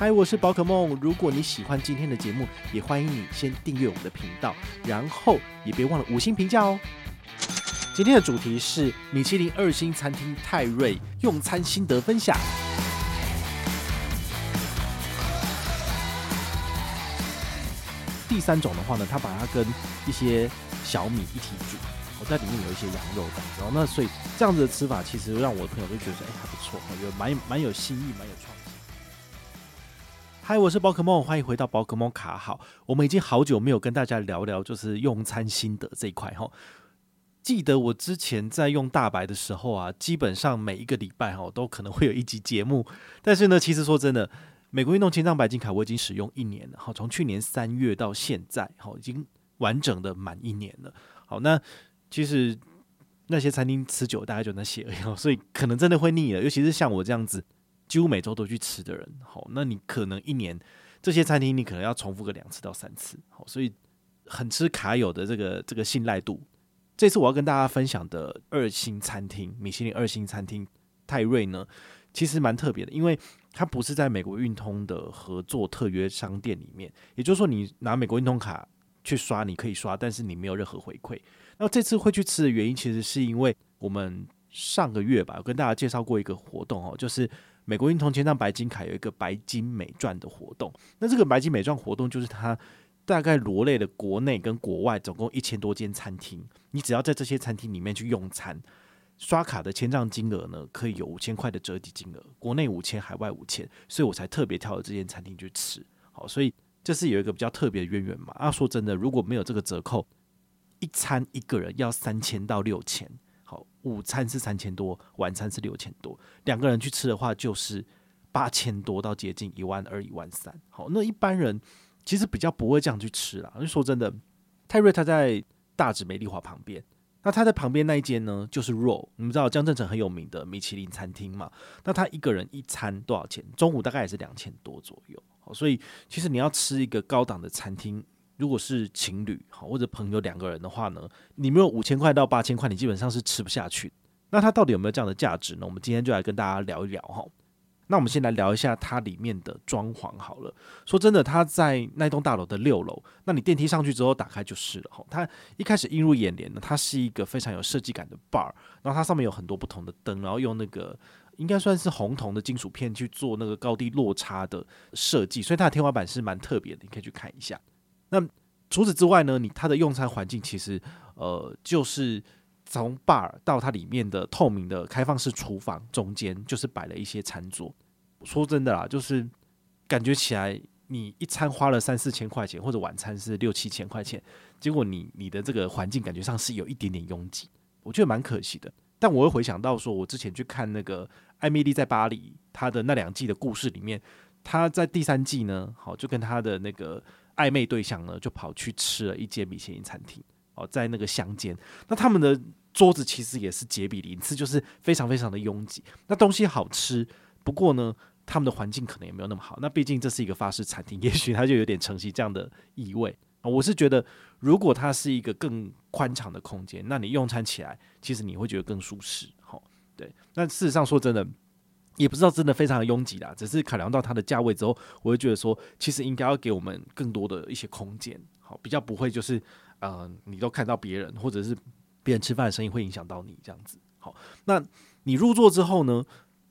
嗨，我是宝可梦。如果你喜欢今天的节目，也欢迎你先订阅我们的频道，然后也别忘了五星评价哦。今天的主题是米其林二星餐厅泰瑞用餐心得分享。第三种的话呢，他把它跟一些小米一起煮，我在里面有一些羊肉当中，那所以这样子的吃法，其实让我的朋友都觉得说，哎，还不错，我觉得蛮蛮有新意，蛮有创意。嗨，我是宝可梦，欢迎回到宝可梦卡好。我们已经好久没有跟大家聊聊就是用餐心得这一块哈。记得我之前在用大白的时候啊，基本上每一个礼拜哈都可能会有一集节目。但是呢，其实说真的，美国运动千帐白金卡我已经使用一年了，哈，从去年三月到现在，哈，已经完整的满一年了。好，那其实那些餐厅吃久，大概就那些而已，所以可能真的会腻了，尤其是像我这样子。几乎每周都去吃的人，好，那你可能一年这些餐厅你可能要重复个两次到三次，好，所以很吃卡友的这个这个信赖度。这次我要跟大家分享的二星餐厅，米其林二星餐厅泰瑞呢，其实蛮特别的，因为它不是在美国运通的合作特约商店里面，也就是说你拿美国运通卡去刷，你可以刷，但是你没有任何回馈。那这次会去吃的原因，其实是因为我们上个月吧，有跟大家介绍过一个活动哦，就是。美国运通千帐白金卡有一个白金美钻的活动，那这个白金美钻活动就是它大概罗列了国内跟国外总共一千多间餐厅，你只要在这些餐厅里面去用餐，刷卡的签账金额呢可以有五千块的折抵金额，国内五千，海外五千，所以我才特别挑了这间餐厅去吃。好，所以这是有一个比较特别的渊源嘛。啊，说真的，如果没有这个折扣，一餐一个人要三千到六千。午餐是三千多，晚餐是六千多，两个人去吃的话就是八千多到接近一万二、一万三。好，那一般人其实比较不会这样去吃啦。就说真的，泰瑞他在大直美丽华旁边，那他在旁边那一间呢，就是 Roll。你们知道江振诚很有名的米其林餐厅嘛？那他一个人一餐多少钱？中午大概也是两千多左右。好，所以其实你要吃一个高档的餐厅。如果是情侣哈，或者朋友两个人的话呢，你没有五千块到八千块，你基本上是吃不下去。那它到底有没有这样的价值呢？我们今天就来跟大家聊一聊哈。那我们先来聊一下它里面的装潢好了。说真的，它在那栋大楼的六楼，那你电梯上去之后打开就是了哈。它一开始映入眼帘呢，它是一个非常有设计感的 bar，然后它上面有很多不同的灯，然后用那个应该算是红铜的金属片去做那个高低落差的设计，所以它的天花板是蛮特别的，你可以去看一下。那除此之外呢，你它的用餐环境其实，呃，就是从 bar 到它里面的透明的开放式厨房中间，就是摆了一些餐桌。说真的啦，就是感觉起来，你一餐花了三四千块钱，或者晚餐是六七千块钱，结果你你的这个环境感觉上是有一点点拥挤，我觉得蛮可惜的。但我会回想到说，我之前去看那个《艾米丽在巴黎》她的那两季的故事里面，她在第三季呢，好就跟她的那个。暧昧对象呢，就跑去吃了一间米其林餐厅哦，在那个乡间。那他们的桌子其实也是杰比林次，就是非常非常的拥挤。那东西好吃，不过呢，他们的环境可能也没有那么好。那毕竟这是一个法式餐厅，也许它就有点承袭这样的意味。我是觉得，如果它是一个更宽敞的空间，那你用餐起来，其实你会觉得更舒适。好，对。那事实上说真的。也不知道真的非常的拥挤啦，只是考量到它的价位之后，我会觉得说，其实应该要给我们更多的一些空间，好，比较不会就是，呃，你都看到别人或者是别人吃饭的声音会影响到你这样子。好，那你入座之后呢，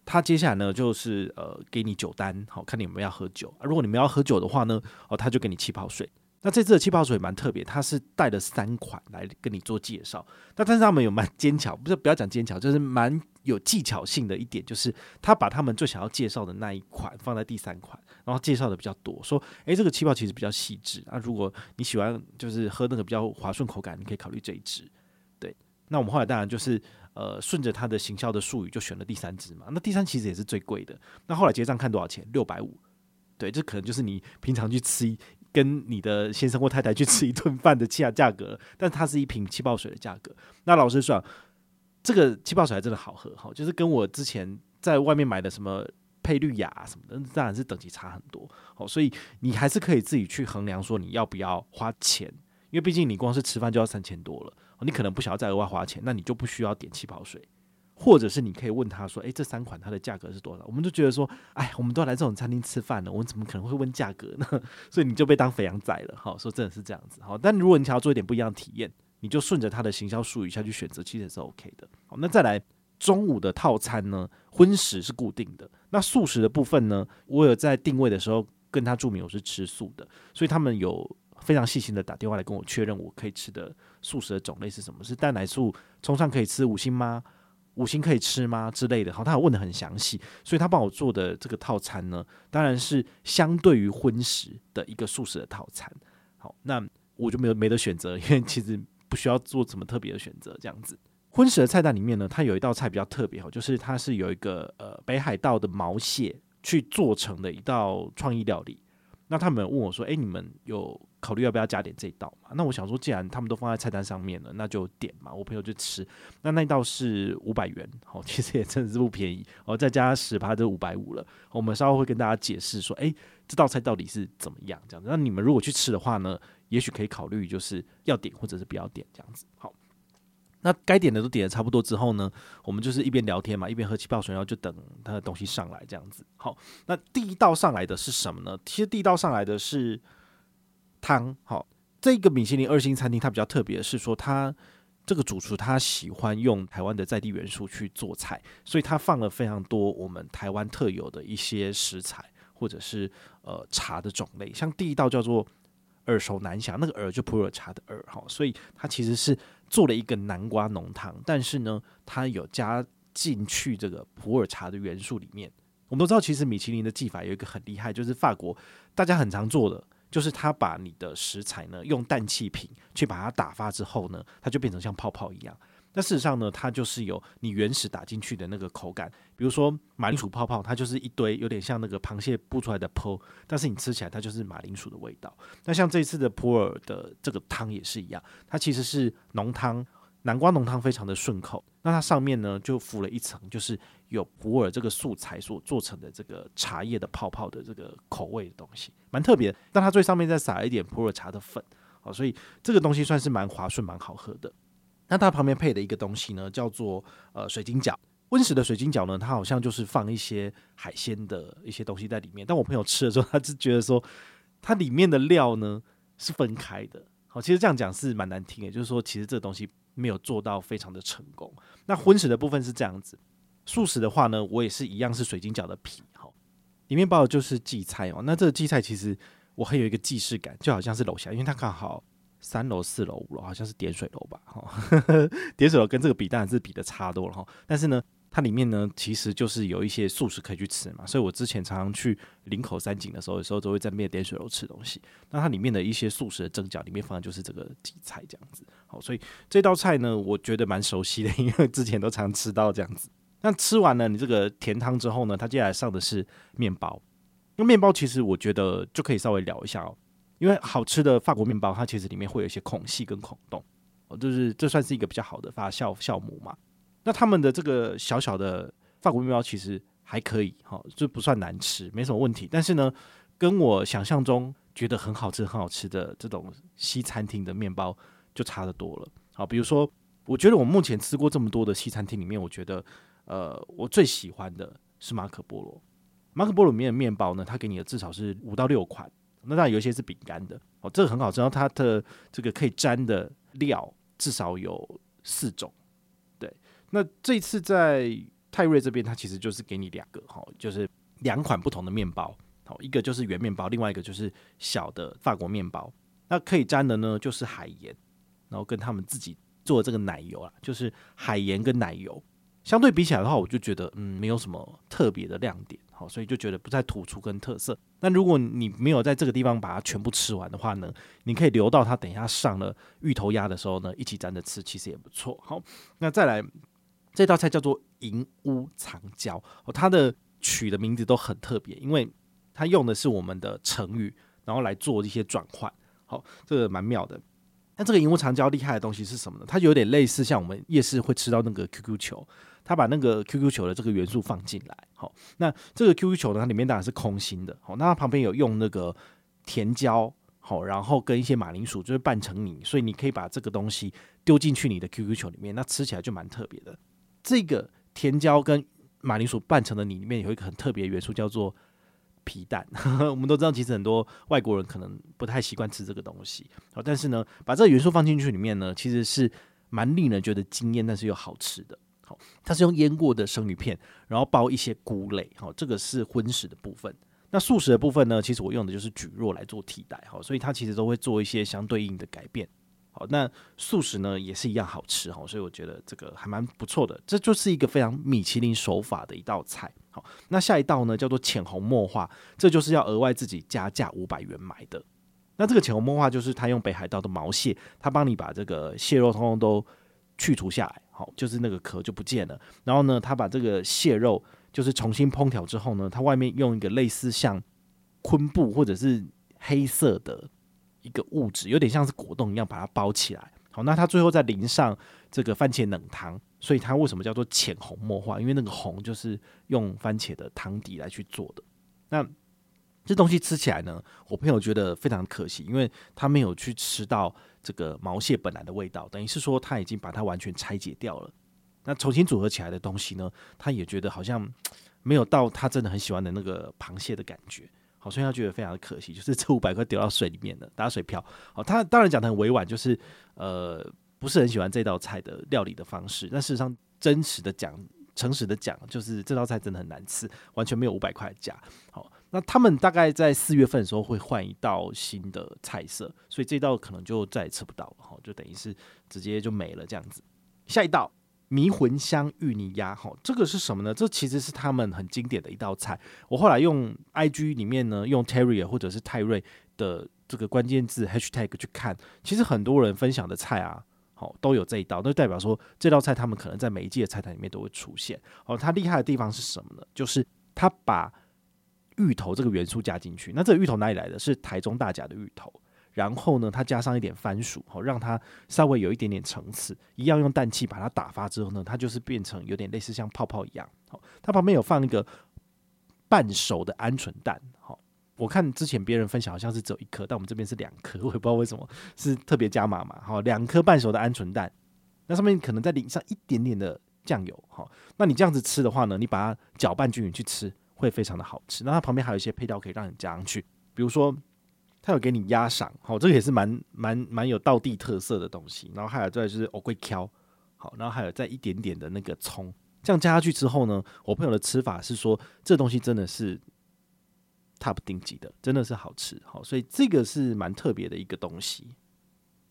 他接下来呢就是呃给你酒单，好，看你们要喝酒，如果你们要喝酒的话呢，哦，他就给你气泡水。那这次的气泡水蛮特别，它是带了三款来跟你做介绍。那但是他们有蛮 坚巧，不是不要讲精巧，就是蛮有技巧性的一点，就是他把他们最想要介绍的那一款放在第三款，然后介绍的比较多，说，诶，这个气泡其实比较细致啊。如果你喜欢就是喝那个比较滑顺口感，你可以考虑这一支。对，那我们后来当然就是呃顺着他的行销的术语就选了第三支嘛。那第三其实也是最贵的。那后来结账看多少钱？六百五。对，这可能就是你平常去吃一。跟你的先生或太太去吃一顿饭的价价格，但它是一瓶气泡水的价格。那老实说，这个气泡水还真的好喝，哈，就是跟我之前在外面买的什么配绿雅什么的，当然是等级差很多。好，所以你还是可以自己去衡量说你要不要花钱，因为毕竟你光是吃饭就要三千多了，你可能不想要再额外花钱，那你就不需要点气泡水。或者是你可以问他说：“诶，这三款它的价格是多少？”我们就觉得说：“哎，我们都来这种餐厅吃饭了，我们怎么可能会问价格呢？” 所以你就被当肥羊仔了。好，说真的是这样子。好，但如果你想要做一点不一样的体验，你就顺着他的行销术语下去选择，其实是 OK 的。好，那再来中午的套餐呢？荤食是固定的，那素食的部分呢？我有在定位的时候跟他注明我是吃素的，所以他们有非常细心的打电话来跟我确认我可以吃的素食的种类是什么？是蛋奶素冲上可以吃五星吗？五星可以吃吗？之类的。好，他有问得很详细，所以他帮我做的这个套餐呢，当然是相对于荤食的一个素食的套餐。好，那我就没有没得选择，因为其实不需要做什么特别的选择，这样子。荤食的菜单里面呢，它有一道菜比较特别，就是它是有一个呃北海道的毛蟹去做成的一道创意料理。那他们问我说：“诶，你们有考虑要不要加点这一道嘛？”那我想说，既然他们都放在菜单上面了，那就点嘛。我朋友就吃，那那道是五百元，好，其实也真的是不便宜哦。再加十趴就五百五了。我们稍后会跟大家解释说，诶，这道菜到底是怎么样这样子。那你们如果去吃的话呢，也许可以考虑就是要点或者是不要点这样子。好，那该点的都点的差不多之后呢，我们就是一边聊天嘛，一边喝气泡水，然后就等他的东西上来这样子。好，那第一道上来的是什么呢？其实第一道上来的是。汤好，这个米其林二星餐厅它比较特别的是说，它这个主厨他喜欢用台湾的在地元素去做菜，所以他放了非常多我们台湾特有的一些食材，或者是呃茶的种类，像第一道叫做耳熟难详，那个耳就普洱茶的耳哈，所以它其实是做了一个南瓜浓汤，但是呢，它有加进去这个普洱茶的元素里面。我们都知道，其实米其林的技法有一个很厉害，就是法国大家很常做的。就是他把你的食材呢，用氮气瓶去把它打发之后呢，它就变成像泡泡一样。那事实上呢，它就是有你原始打进去的那个口感。比如说马铃薯泡泡，它就是一堆有点像那个螃蟹布出来的泡，但是你吃起来它就是马铃薯的味道。那像这一次的普洱的这个汤也是一样，它其实是浓汤。南瓜浓汤非常的顺口，那它上面呢就浮了一层，就是有普洱这个素材所做成的这个茶叶的泡泡的这个口味的东西，蛮特别。但它最上面再撒一点普洱茶的粉，好，所以这个东西算是蛮滑顺、蛮好喝的。那它旁边配的一个东西呢，叫做呃水晶饺。温食的水晶饺呢，它好像就是放一些海鲜的一些东西在里面。但我朋友吃的时候，他就觉得说，它里面的料呢是分开的。好，其实这样讲是蛮难听的，就是说其实这个东西。没有做到非常的成功。那荤食的部分是这样子，素食的话呢，我也是一样是水晶饺的皮，哈，里面包的就是荠菜哦。那这个荠菜其实我很有一个既视感，就好像是楼下，因为它刚好三楼、四楼、五楼，好像是点水楼吧，哈，点水楼跟这个比当然是比的差多了哈，但是呢。它里面呢，其实就是有一些素食可以去吃嘛，所以我之前常常去林口三井的时候，有时候都会在那边点水楼吃东西。那它里面的一些素食的蒸饺，里面放的就是这个荠菜这样子。好，所以这道菜呢，我觉得蛮熟悉的，因为之前都常吃到这样子。那吃完了你这个甜汤之后呢，它接下来上的是面包。那面包其实我觉得就可以稍微聊一下哦，因为好吃的法国面包，它其实里面会有一些孔隙跟孔洞，哦，就是这算是一个比较好的发酵酵母嘛。那他们的这个小小的法国面包其实还可以，哈，就不算难吃，没什么问题。但是呢，跟我想象中觉得很好吃、很好吃的这种西餐厅的面包就差得多了。好，比如说，我觉得我目前吃过这么多的西餐厅里面，我觉得，呃，我最喜欢的是马可波罗。马可波罗里面的面包呢，它给你的至少是五到六款，那当然有一些是饼干的，哦，这个很好吃。然后它的这个可以沾的料至少有四种。对那这次在泰瑞这边，它其实就是给你两个哈，就是两款不同的面包，好，一个就是圆面包，另外一个就是小的法国面包。那可以沾的呢，就是海盐，然后跟他们自己做的这个奶油啊，就是海盐跟奶油。相对比起来的话，我就觉得嗯，没有什么特别的亮点，好，所以就觉得不太突出跟特色。那如果你没有在这个地方把它全部吃完的话呢，你可以留到它等一下上了芋头鸭的时候呢，一起沾着吃，其实也不错。好，那再来。这道菜叫做银屋藏娇哦，它的取的名字都很特别，因为它用的是我们的成语，然后来做一些转换。好，这个蛮妙的。那这个银屋藏娇厉害的东西是什么呢？它有点类似像我们夜市会吃到那个 QQ 球，他把那个 QQ 球的这个元素放进来。好，那这个 QQ 球呢，它里面当然是空心的。好，那它旁边有用那个甜椒，好，然后跟一些马铃薯，就是拌成泥，所以你可以把这个东西丢进去你的 QQ 球里面，那吃起来就蛮特别的。这个甜椒跟马铃薯拌成的泥里面有一个很特别的元素，叫做皮蛋。我们都知道，其实很多外国人可能不太习惯吃这个东西。好，但是呢，把这个元素放进去里面呢，其实是蛮令人觉得惊艳，但是又好吃的。好，它是用腌过的生鱼片，然后包一些菇类。好，这个是荤食的部分。那素食的部分呢，其实我用的就是蒟蒻来做替代。好，所以它其实都会做一些相对应的改变。好，那素食呢也是一样好吃哈，所以我觉得这个还蛮不错的，这就是一个非常米其林手法的一道菜。好，那下一道呢叫做浅红墨画，这就是要额外自己加价五百元买的。那这个浅红墨画就是他用北海道的毛蟹，他帮你把这个蟹肉通通都去除下来，好，就是那个壳就不见了。然后呢，他把这个蟹肉就是重新烹调之后呢，他外面用一个类似像昆布或者是黑色的。一个物质有点像是果冻一样，把它包起来。好，那它最后再淋上这个番茄冷汤，所以它为什么叫做浅红墨画？因为那个红就是用番茄的汤底来去做的。那这东西吃起来呢，我朋友觉得非常可惜，因为他没有去吃到这个毛蟹本来的味道，等于是说他已经把它完全拆解掉了。那重新组合起来的东西呢，他也觉得好像没有到他真的很喜欢的那个螃蟹的感觉。好，所以他觉得非常的可惜，就是这五百块丢到水里面了打水漂。好，他当然讲得很委婉，就是呃不是很喜欢这道菜的料理的方式。但事实上，真实的讲，诚实的讲，就是这道菜真的很难吃，完全没有五百块的价。好，那他们大概在四月份的时候会换一道新的菜色，所以这道可能就再也吃不到了。哈，就等于是直接就没了这样子。下一道。迷魂香芋泥鸭，哈，这个是什么呢？这其实是他们很经典的一道菜。我后来用 IG 里面呢，用 Terrier 或者是泰瑞的这个关键字 Hashtag 去看，其实很多人分享的菜啊，好都有这一道，那代表说这道菜他们可能在每一季的菜单里面都会出现。哦，它厉害的地方是什么呢？就是他把芋头这个元素加进去。那这个芋头哪里来的？是台中大甲的芋头。然后呢，它加上一点番薯，好让它稍微有一点点层次，一样用氮气把它打发之后呢，它就是变成有点类似像泡泡一样。好，它旁边有放一个半熟的鹌鹑蛋。好，我看之前别人分享好像是只有一颗，但我们这边是两颗，我也不知道为什么是特别加码嘛。好，两颗半熟的鹌鹑蛋，那上面可能再淋上一点点的酱油。好，那你这样子吃的话呢，你把它搅拌均匀去吃，会非常的好吃。那它旁边还有一些配料可以让你加上去，比如说。他有给你鸭赏，好，这个也是蛮蛮蛮有道地特色的东西。然后还有再就是藕桂条，好，然后还有再一点点的那个葱，这样加下去之后呢，我朋友的吃法是说，这东西真的是 top 顶级的，真的是好吃，好，所以这个是蛮特别的一个东西。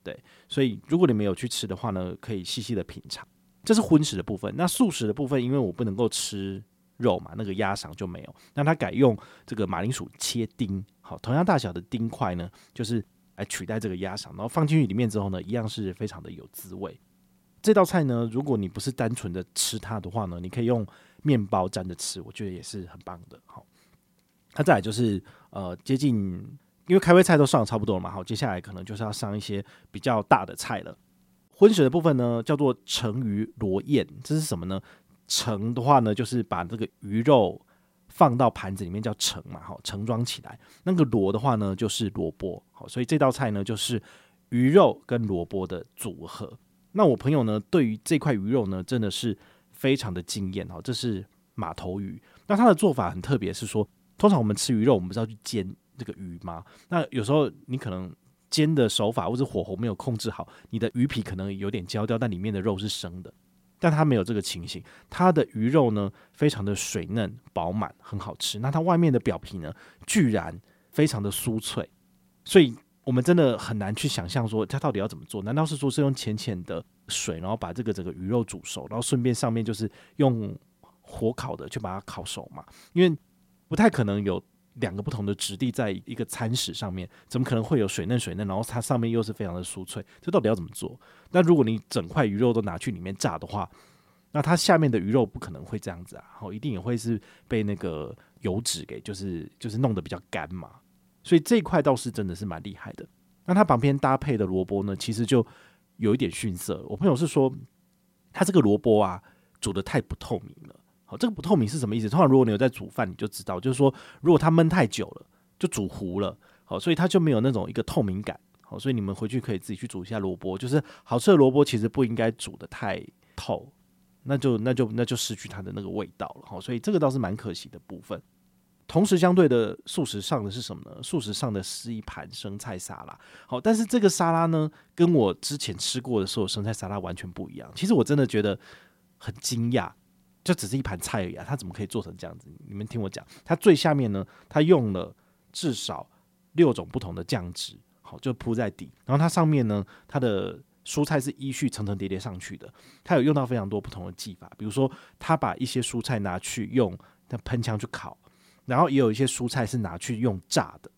对，所以如果你没有去吃的话呢，可以细细的品尝。这是荤食的部分，那素食的部分，因为我不能够吃。肉嘛，那个鸭赏就没有，那他改用这个马铃薯切丁，好，同样大小的丁块呢，就是来取代这个鸭赏，然后放进去里面之后呢，一样是非常的有滋味。这道菜呢，如果你不是单纯的吃它的话呢，你可以用面包沾着吃，我觉得也是很棒的。好，那再来就是呃接近，因为开胃菜都上的差不多了嘛，好，接下来可能就是要上一些比较大的菜了。荤食的部分呢，叫做成鱼螺燕，这是什么呢？盛的话呢，就是把这个鱼肉放到盘子里面叫盛嘛，好，盛装起来。那个螺的话呢，就是萝卜，好，所以这道菜呢就是鱼肉跟萝卜的组合。那我朋友呢，对于这块鱼肉呢，真的是非常的惊艳，好，这是马头鱼。那它的做法很特别，是说，通常我们吃鱼肉，我们不是要去煎这个鱼吗？那有时候你可能煎的手法或者火候没有控制好，你的鱼皮可能有点焦掉，但里面的肉是生的。但它没有这个情形，它的鱼肉呢，非常的水嫩饱满，很好吃。那它外面的表皮呢，居然非常的酥脆，所以我们真的很难去想象说它到底要怎么做？难道是说是用浅浅的水，然后把这个整个鱼肉煮熟，然后顺便上面就是用火烤的去把它烤熟嘛？因为不太可能有。两个不同的质地在一个餐食上面，怎么可能会有水嫩水嫩，然后它上面又是非常的酥脆？这到底要怎么做？那如果你整块鱼肉都拿去里面炸的话，那它下面的鱼肉不可能会这样子啊，好，一定也会是被那个油脂给就是就是弄得比较干嘛。所以这一块倒是真的是蛮厉害的。那它旁边搭配的萝卜呢，其实就有一点逊色。我朋友是说，它这个萝卜啊，煮得太不透明了。好，这个不透明是什么意思？通常如果你有在煮饭，你就知道，就是说，如果它焖太久了，就煮糊了。好，所以它就没有那种一个透明感。好，所以你们回去可以自己去煮一下萝卜。就是好吃的萝卜其实不应该煮得太透，那就那就那就失去它的那个味道了好。所以这个倒是蛮可惜的部分。同时，相对的素食上的是什么呢？素食上的是一盘生菜沙拉。好，但是这个沙拉呢，跟我之前吃过的所有生菜沙拉完全不一样。其实我真的觉得很惊讶，就只是一盘菜而已啊，它怎么可以做成这样子？你们听我讲，它最下面呢，它用了至少六种不同的酱汁，好，就铺在底。然后它上面呢，它的蔬菜是依序层层叠叠上去的。它有用到非常多不同的技法，比如说，它把一些蔬菜拿去用喷枪去烤。然后也有一些蔬菜是拿去用炸的，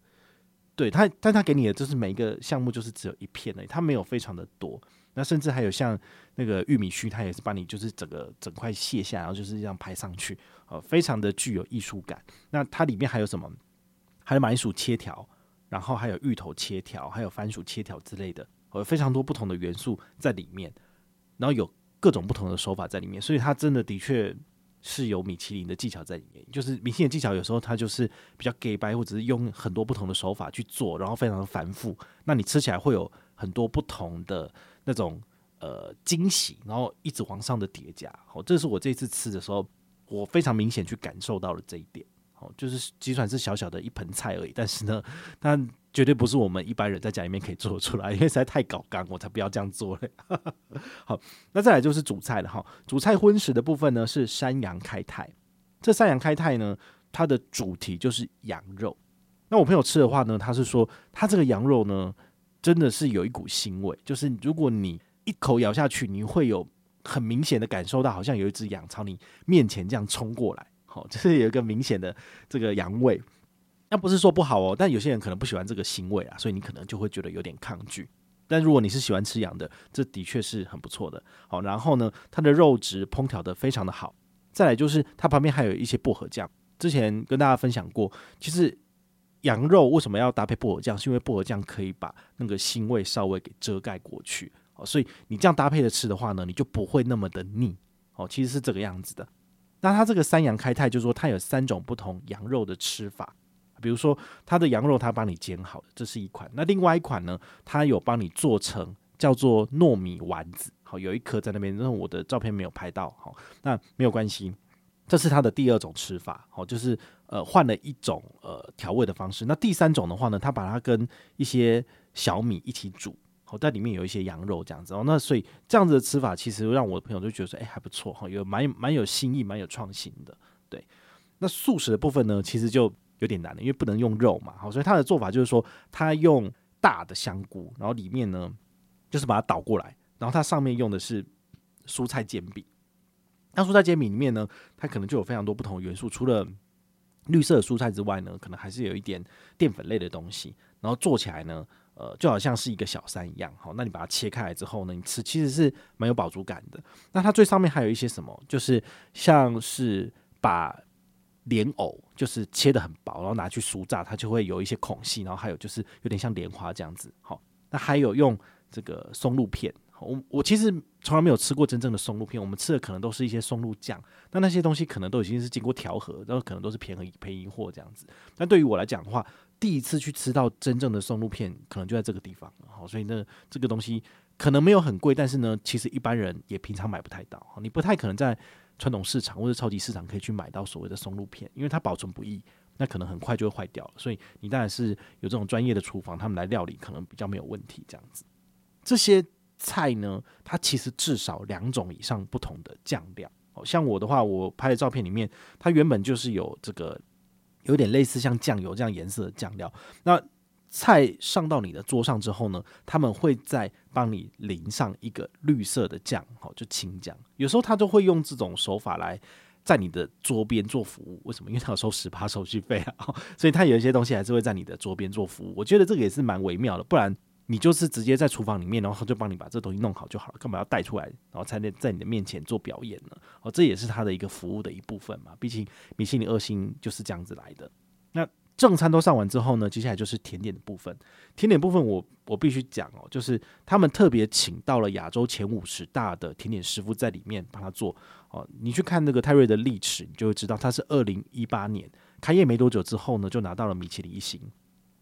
对它，但它给你的就是每一个项目就是只有一片而已，它没有非常的多。那甚至还有像那个玉米须，它也是把你就是整个整块卸下，然后就是这样排上去，呃，非常的具有艺术感。那它里面还有什么？还有马铃薯切条，然后还有芋头切条，还有番薯切条之类的，呃非常多不同的元素在里面，然后有各种不同的手法在里面，所以它真的的确。是有米其林的技巧在里面，就是米其林的技巧有时候它就是比较假掰，或者是用很多不同的手法去做，然后非常的繁复。那你吃起来会有很多不同的那种呃惊喜，然后一直往上的叠加。好，这是我这次吃的时候，我非常明显去感受到了这一点。好，就是即算是小小的一盆菜而已，但是呢，它绝对不是我们一般人在家里面可以做出来，因为实在太搞干，我才不要这样做嘞。好，那再来就是主菜了哈。主菜荤食的部分呢是山羊开泰，这山羊开泰呢，它的主题就是羊肉。那我朋友吃的话呢，他是说他这个羊肉呢，真的是有一股腥味，就是如果你一口咬下去，你会有很明显的感受到，好像有一只羊朝你面前这样冲过来。好，就是有一个明显的这个羊味，那不是说不好哦，但有些人可能不喜欢这个腥味啊，所以你可能就会觉得有点抗拒。但如果你是喜欢吃羊的，这的确是很不错的。好，然后呢，它的肉质烹调得非常的好。再来就是它旁边还有一些薄荷酱，之前跟大家分享过，其实羊肉为什么要搭配薄荷酱，是因为薄荷酱可以把那个腥味稍微给遮盖过去。好，所以你这样搭配着吃的话呢，你就不会那么的腻。哦，其实是这个样子的。那它这个三羊开泰，就是说它有三种不同羊肉的吃法，比如说它的羊肉它帮你煎好的，这是一款。那另外一款呢，它有帮你做成叫做糯米丸子，好，有一颗在那边，那我的照片没有拍到，好，那没有关系，这是它的第二种吃法，好，就是呃换了一种呃调味的方式。那第三种的话呢，它把它跟一些小米一起煮。好，在里面有一些羊肉这样子哦，那所以这样子的吃法其实让我的朋友就觉得说，哎，还不错哈，有蛮蛮有新意，蛮有创新的。对，那素食的部分呢，其实就有点难了，因为不能用肉嘛，好，所以他的做法就是说，他用大的香菇，然后里面呢就是把它倒过来，然后它上面用的是蔬菜煎饼。那蔬菜煎饼里面呢，它可能就有非常多不同的元素，除了绿色的蔬菜之外呢，可能还是有一点淀粉类的东西，然后做起来呢。呃，就好像是一个小山一样，好，那你把它切开来之后呢，你吃其实是蛮有饱足感的。那它最上面还有一些什么，就是像是把莲藕，就是切得很薄，然后拿去酥炸，它就会有一些孔隙，然后还有就是有点像莲花这样子，好，那还有用这个松露片，我我其实从来没有吃过真正的松露片，我们吃的可能都是一些松露酱，那那些东西可能都已经是经过调和，然后可能都是便宜便宜货这样子。但对于我来讲的话，第一次去吃到真正的松露片，可能就在这个地方，好，所以呢，这个东西可能没有很贵，但是呢，其实一般人也平常买不太到，你不太可能在传统市场或者超级市场可以去买到所谓的松露片，因为它保存不易，那可能很快就会坏掉了，所以你当然是有这种专业的厨房，他们来料理可能比较没有问题，这样子。这些菜呢，它其实至少两种以上不同的酱料，好像我的话，我拍的照片里面，它原本就是有这个。有点类似像酱油这样颜色的酱料，那菜上到你的桌上之后呢，他们会再帮你淋上一个绿色的酱，好，就青酱。有时候他都会用这种手法来在你的桌边做服务。为什么？因为他有收十八手续费啊，所以他有一些东西还是会在你的桌边做服务。我觉得这个也是蛮微妙的，不然。你就是直接在厨房里面，然后他就帮你把这东西弄好就好了，干嘛要带出来，然后才能在你的面前做表演呢？哦，这也是他的一个服务的一部分嘛。毕竟米其林二星就是这样子来的。那正餐都上完之后呢，接下来就是甜点的部分。甜点部分我，我我必须讲哦，就是他们特别请到了亚洲前五十大的甜点师傅在里面帮他做。哦，你去看那个泰瑞的历史，你就会知道他是二零一八年开业没多久之后呢，就拿到了米其林一星。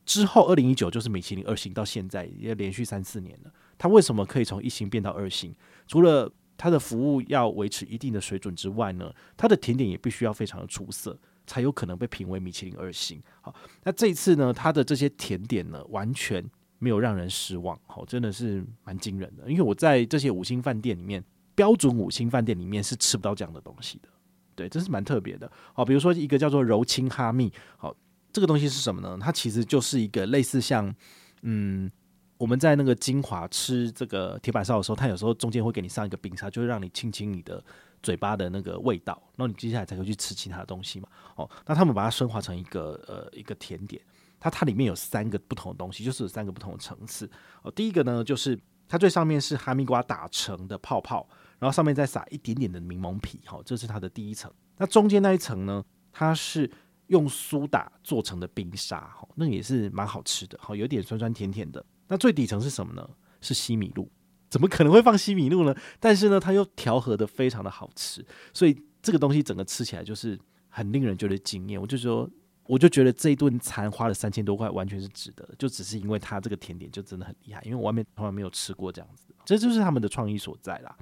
之后，二零一九就是米其林二星，到现在也连续三四年了。它为什么可以从一星变到二星？除了它的服务要维持一定的水准之外呢，它的甜点也必须要非常的出色，才有可能被评为米其林二星。好，那这一次呢，它的这些甜点呢，完全没有让人失望，好，真的是蛮惊人的。因为我在这些五星饭店里面，标准五星饭店里面是吃不到这样的东西的，对，这是蛮特别的。好，比如说一个叫做柔青哈密，好，这个东西是什么呢？它其实就是一个类似像，嗯。我们在那个金华吃这个铁板烧的时候，它有时候中间会给你上一个冰沙，就会让你清清你的嘴巴的那个味道，然后你接下来才会去吃其他的东西嘛。哦，那他们把它升华成一个呃一个甜点，它它里面有三个不同的东西，就是有三个不同的层次。哦，第一个呢，就是它最上面是哈密瓜打成的泡泡，然后上面再撒一点点的柠檬皮，好，这是它的第一层。那中间那一层呢，它是用苏打做成的冰沙，好，那也是蛮好吃的，好，有点酸酸甜甜的。那最底层是什么呢？是西米露，怎么可能会放西米露呢？但是呢，它又调和的非常的好吃，所以这个东西整个吃起来就是很令人觉得惊艳。我就说，我就觉得这一顿餐花了三千多块，完全是值得，就只是因为它这个甜点就真的很厉害，因为我外面从来没有吃过这样子，这就是他们的创意所在啦。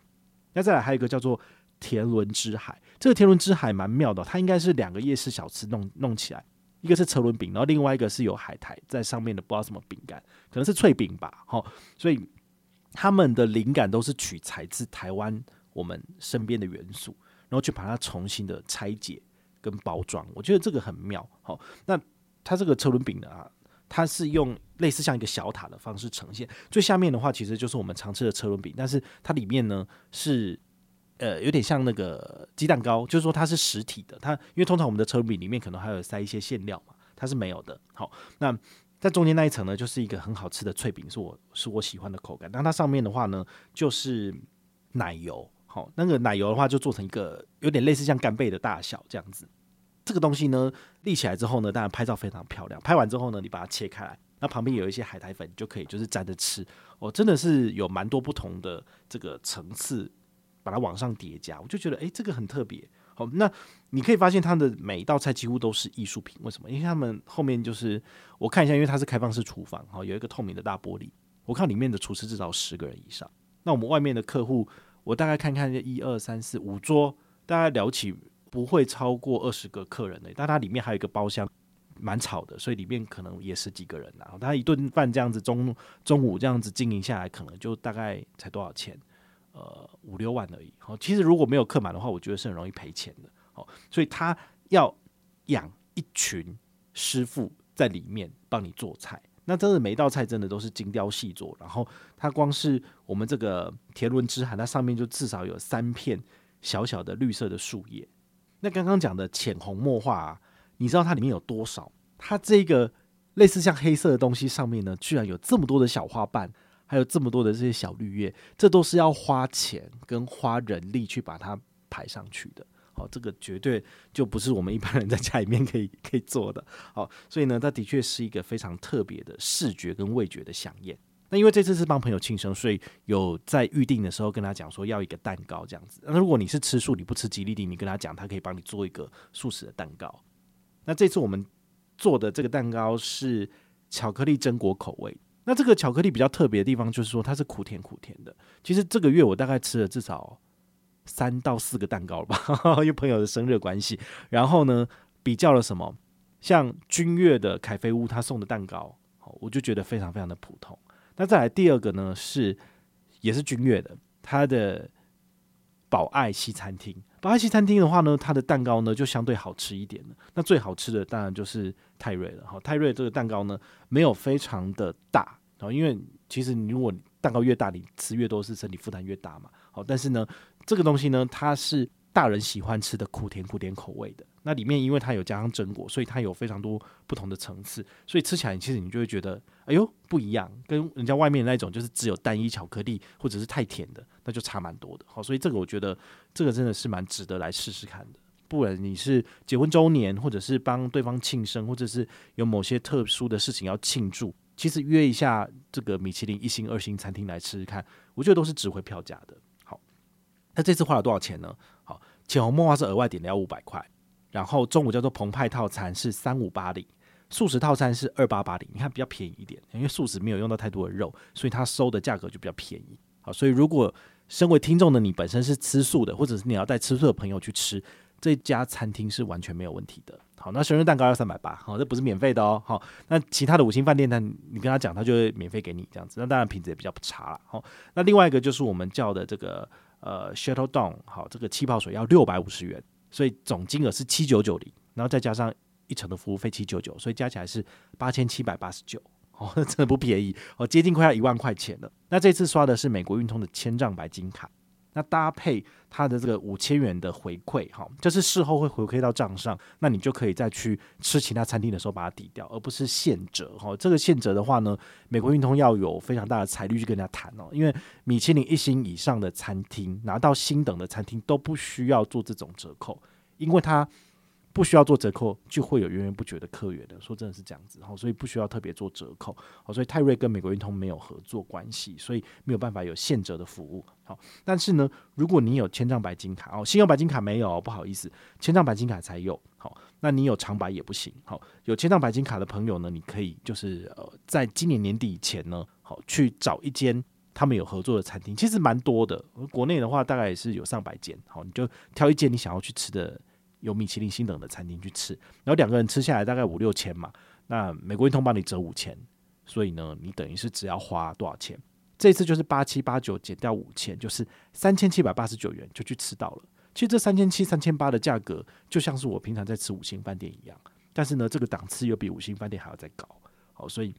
那再来还有一个叫做田伦之海，这个田伦之海蛮妙的，它应该是两个夜市小吃弄弄起来。一个是车轮饼，然后另外一个是有海苔在上面的，不知道什么饼干，可能是脆饼吧。好，所以他们的灵感都是取材自台湾我们身边的元素，然后去把它重新的拆解跟包装。我觉得这个很妙。好，那它这个车轮饼呢，啊，它是用类似像一个小塔的方式呈现，最下面的话其实就是我们常吃的车轮饼，但是它里面呢是。呃，有点像那个鸡蛋糕，就是说它是实体的。它因为通常我们的车轮饼里面可能还有塞一些馅料嘛，它是没有的。好，那在中间那一层呢，就是一个很好吃的脆饼，是我是我喜欢的口感。但它上面的话呢，就是奶油。好，那个奶油的话就做成一个有点类似像干贝的大小这样子。这个东西呢立起来之后呢，当然拍照非常漂亮。拍完之后呢，你把它切开来，那旁边有一些海苔粉，就可以就是沾着吃。哦，真的是有蛮多不同的这个层次。把它往上叠加，我就觉得诶、这个很特别。好，那你可以发现它的每一道菜几乎都是艺术品。为什么？因为他们后面就是我看一下，因为它是开放式厨房，哈，有一个透明的大玻璃，我看里面的厨师至少十个人以上。那我们外面的客户，我大概看看，一二三四五桌，大概聊起不会超过二十个客人的。但它里面还有一个包厢，蛮吵的，所以里面可能也十几个人。然后他一顿饭这样子中中午这样子经营下来，可能就大概才多少钱？呃，五六万而已。好，其实如果没有客满的话，我觉得是很容易赔钱的。好，所以他要养一群师傅在里面帮你做菜。那真的每一道菜真的都是精雕细琢。然后它光是我们这个田伦之海，它上面就至少有三片小小的绿色的树叶。那刚刚讲的浅红墨画啊，你知道它里面有多少？它这个类似像黑色的东西上面呢，居然有这么多的小花瓣。还有这么多的这些小绿叶，这都是要花钱跟花人力去把它排上去的。好，这个绝对就不是我们一般人在家里面可以可以做的。好，所以呢，它的确是一个非常特别的视觉跟味觉的饗宴。那因为这次是帮朋友庆生，所以有在预定的时候跟他讲说要一个蛋糕这样子。那如果你是吃素，你不吃吉利丁，你跟他讲，他可以帮你做一个素食的蛋糕。那这次我们做的这个蛋糕是巧克力榛果口味。那这个巧克力比较特别的地方，就是说它是苦甜苦甜的。其实这个月我大概吃了至少三到四个蛋糕了吧，因为朋友的生日关系。然后呢，比较了什么，像君悦的凯菲屋他送的蛋糕，我就觉得非常非常的普通。那再来第二个呢，是也是君悦的，他的宝爱西餐厅。巴西餐厅的话呢，它的蛋糕呢就相对好吃一点了。那最好吃的当然就是泰瑞了。好，泰瑞这个蛋糕呢没有非常的大，然后因为其实你如果蛋糕越大，你吃越多是身体负担越大嘛。好，但是呢这个东西呢它是大人喜欢吃的苦甜苦甜口味的。那里面因为它有加上榛果，所以它有非常多不同的层次，所以吃起来其实你就会觉得哎呦不一样，跟人家外面那种就是只有单一巧克力或者是太甜的，那就差蛮多的。好，所以这个我觉得这个真的是蛮值得来试试看的。不然你是结婚周年，或者是帮对方庆生，或者是有某些特殊的事情要庆祝，其实约一下这个米其林一星、二星餐厅来吃吃看，我觉得都是值回票价的。好，那这次花了多少钱呢？好，浅红墨画是额外点的要五百块。然后中午叫做澎湃套餐是三五八零，素食套餐是二八八零，你看比较便宜一点，因为素食没有用到太多的肉，所以它收的价格就比较便宜。好，所以如果身为听众的你本身是吃素的，或者是你要带吃素的朋友去吃，这家餐厅是完全没有问题的。好，那生日蛋糕要三百八，好，这不是免费的哦。好，那其他的五星饭店呢？你跟他讲，他就会免费给你这样子。那当然品质也比较不差了。好，那另外一个就是我们叫的这个呃 Shuttle Down，好，这个气泡水要六百五十元，所以总金额是七九九零，然后再加上一成的服务费七九九，所以加起来是八千七百八十九。哦，真的不便宜哦，接近快要一万块钱了。那这次刷的是美国运通的千丈白金卡。那搭配它的这个五千元的回馈，哈，就是事后会回馈到账上，那你就可以再去吃其他餐厅的时候把它抵掉，而不是现折，哈。这个现折的话呢，美国运通要有非常大的财力去跟人家谈哦，因为米其林一星以上的餐厅拿到星等的餐厅都不需要做这种折扣，因为它。不需要做折扣，就会有源源不绝的客源的。说真的是这样子，所以不需要特别做折扣。好所以泰瑞跟美国运通没有合作关系，所以没有办法有现折的服务。好，但是呢，如果你有千帐白金卡哦，信用白金卡没有，不好意思，千帐白金卡才有。好，那你有长白也不行。好，有千帐白金卡的朋友呢，你可以就是呃，在今年年底以前呢，好去找一间他们有合作的餐厅，其实蛮多的。国内的话，大概也是有上百间。好，你就挑一间你想要去吃的。有米其林星等的餐厅去吃，然后两个人吃下来大概五六千嘛，那美国运通帮你折五千，所以呢，你等于是只要花多少钱？这次就是八七八九减掉五千，就是三千七百八十九元就去吃到了。其实这三千七、三千八的价格，就像是我平常在吃五星饭店一样，但是呢，这个档次又比五星饭店还要再高，好，所以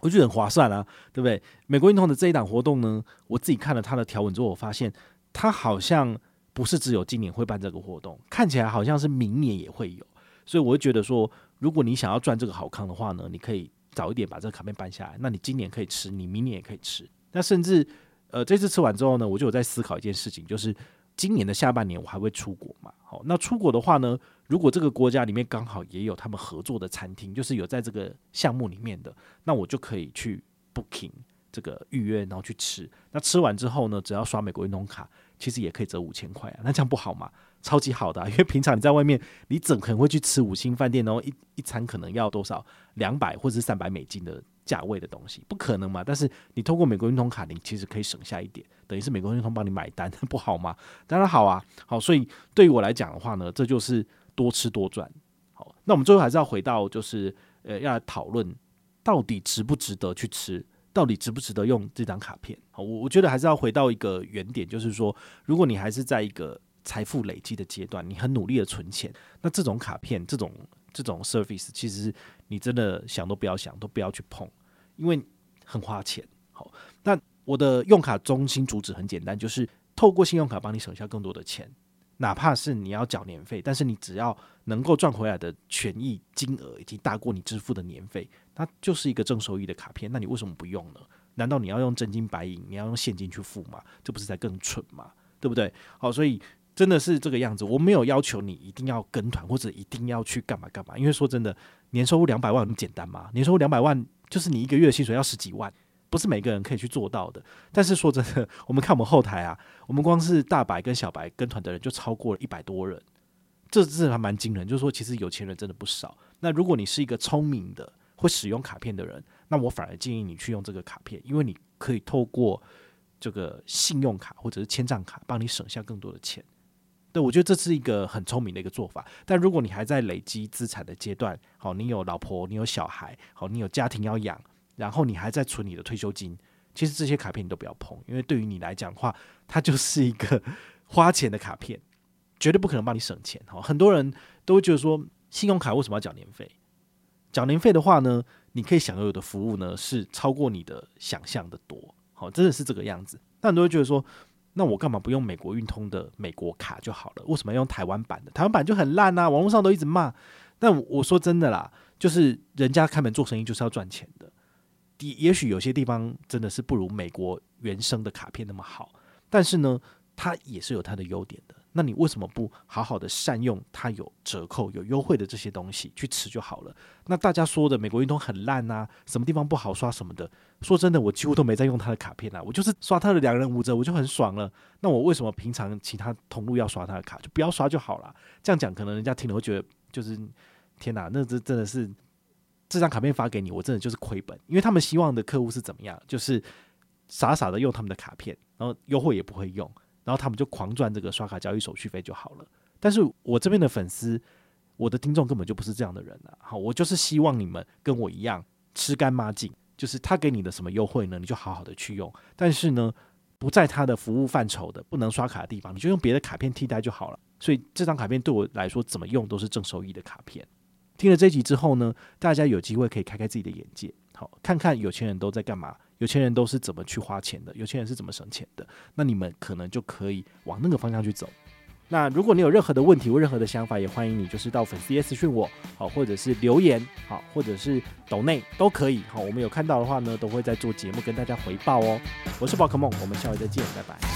我觉得很划算啊，对不对？美国运通的这一档活动呢，我自己看了它的条文之后，我发现它好像。不是只有今年会办这个活动，看起来好像是明年也会有，所以我会觉得说，如果你想要赚这个好康的话呢，你可以早一点把这个卡片办下来，那你今年可以吃，你明年也可以吃。那甚至，呃，这次吃完之后呢，我就有在思考一件事情，就是今年的下半年我还会出国嘛？好，那出国的话呢，如果这个国家里面刚好也有他们合作的餐厅，就是有在这个项目里面的，那我就可以去 booking 这个预约，然后去吃。那吃完之后呢，只要刷美国运通卡。其实也可以折五千块啊，那这样不好吗？超级好的，因为平常你在外面，你怎可能会去吃五星饭店，然后一一餐可能要多少两百或者是三百美金的价位的东西，不可能嘛。但是你通过美国运通卡，你其实可以省下一点，等于是美国运通帮你买单，不好吗？当然好啊，好，所以对于我来讲的话呢，这就是多吃多赚。好，那我们最后还是要回到，就是呃，要来讨论到底值不值得去吃。到底值不值得用这张卡片？好，我我觉得还是要回到一个原点，就是说，如果你还是在一个财富累积的阶段，你很努力的存钱，那这种卡片、这种这种 service，其实你真的想都不要想，都不要去碰，因为很花钱。好，那我的用卡中心主旨很简单，就是透过信用卡帮你省下更多的钱。哪怕是你要缴年费，但是你只要能够赚回来的权益金额已经大过你支付的年费，它就是一个正收益的卡片。那你为什么不用呢？难道你要用真金白银，你要用现金去付吗？这不是才更蠢吗？对不对？好，所以真的是这个样子。我没有要求你一定要跟团或者一定要去干嘛干嘛，因为说真的，年收入两百万那么简单吗？年收入两百万就是你一个月的薪水要十几万。不是每个人可以去做到的，但是说真的，我们看我们后台啊，我们光是大白跟小白跟团的人就超过了一百多人，这真的还蛮惊人。就是说，其实有钱人真的不少。那如果你是一个聪明的会使用卡片的人，那我反而建议你去用这个卡片，因为你可以透过这个信用卡或者是签账卡帮你省下更多的钱。对，我觉得这是一个很聪明的一个做法。但如果你还在累积资产的阶段，好，你有老婆，你有小孩，好，你有家庭要养。然后你还在存你的退休金，其实这些卡片你都不要碰，因为对于你来讲的话，它就是一个 花钱的卡片，绝对不可能帮你省钱。哈，很多人都会觉得说，信用卡为什么要缴年费？缴年费的话呢，你可以享有的服务呢是超过你的想象的多。好，真的是这个样子。那很多人觉得说，那我干嘛不用美国运通的美国卡就好了？为什么要用台湾版的？台湾版就很烂啊，网络上都一直骂。但我说真的啦，就是人家开门做生意就是要赚钱的。也许有些地方真的是不如美国原生的卡片那么好，但是呢，它也是有它的优点的。那你为什么不好好的善用它有折扣、有优惠的这些东西去吃就好了？那大家说的美国运通很烂啊，什么地方不好刷什么的，说真的，我几乎都没在用它的卡片啊，我就是刷它的两人五折，我就很爽了。那我为什么平常其他通路要刷它的卡，就不要刷就好了？这样讲可能人家听了会觉得就是天哪，那这真的是。这张卡片发给你，我真的就是亏本，因为他们希望的客户是怎么样？就是傻傻的用他们的卡片，然后优惠也不会用，然后他们就狂赚这个刷卡交易手续费就好了。但是我这边的粉丝，我的听众根本就不是这样的人啊！好，我就是希望你们跟我一样吃干抹净，就是他给你的什么优惠呢，你就好好的去用。但是呢，不在他的服务范畴的不能刷卡的地方，你就用别的卡片替代就好了。所以这张卡片对我来说怎么用都是正收益的卡片。听了这集之后呢，大家有机会可以开开自己的眼界，好，看看有钱人都在干嘛，有钱人都是怎么去花钱的，有钱人是怎么省钱的，那你们可能就可以往那个方向去走。那如果你有任何的问题或任何的想法，也欢迎你就是到粉丝页私讯我，好，或者是留言，好，或者是抖内都可以，好，我们有看到的话呢，都会在做节目跟大家回报哦。我是宝可梦，我们下回再见，拜拜。